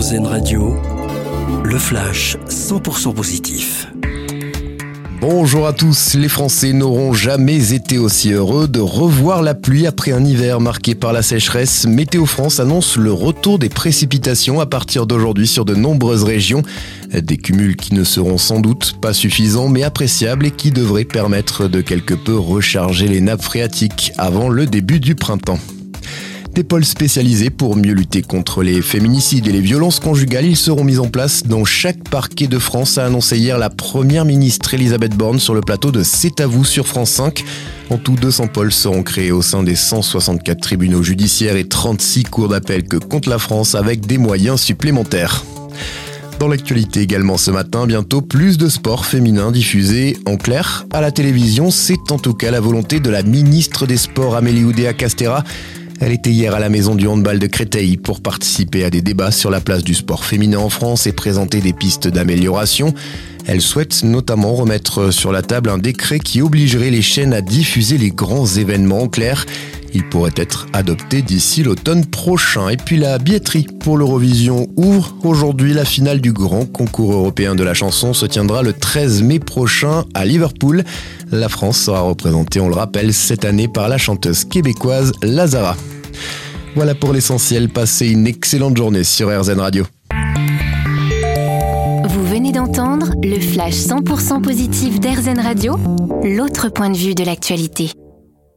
RZN Radio, le flash 100% positif. Bonjour à tous, les Français n'auront jamais été aussi heureux de revoir la pluie après un hiver marqué par la sécheresse. Météo France annonce le retour des précipitations à partir d'aujourd'hui sur de nombreuses régions. Des cumuls qui ne seront sans doute pas suffisants mais appréciables et qui devraient permettre de quelque peu recharger les nappes phréatiques avant le début du printemps des pôles spécialisés pour mieux lutter contre les féminicides et les violences conjugales. Ils seront mis en place dans chaque parquet de France, a annoncé hier la première ministre Elisabeth Borne sur le plateau de C'est à vous sur France 5. En tout, 200 pôles seront créés au sein des 164 tribunaux judiciaires et 36 cours d'appel que compte la France avec des moyens supplémentaires. Dans l'actualité également ce matin, bientôt plus de sports féminins diffusés en clair à la télévision. C'est en tout cas la volonté de la ministre des Sports Amélie Oudéa Castera. Elle était hier à la maison du handball de Créteil pour participer à des débats sur la place du sport féminin en France et présenter des pistes d'amélioration. Elle souhaite notamment remettre sur la table un décret qui obligerait les chaînes à diffuser les grands événements en clair. Il pourrait être adopté d'ici l'automne prochain. Et puis la billetterie pour l'Eurovision ouvre. Aujourd'hui, la finale du grand concours européen de la chanson se tiendra le 13 mai prochain à Liverpool. La France sera représentée, on le rappelle, cette année par la chanteuse québécoise Lazara. Voilà pour l'essentiel. Passez une excellente journée sur RZN Radio. Vous venez d'entendre le flash 100% positif d'RZN Radio, l'autre point de vue de l'actualité.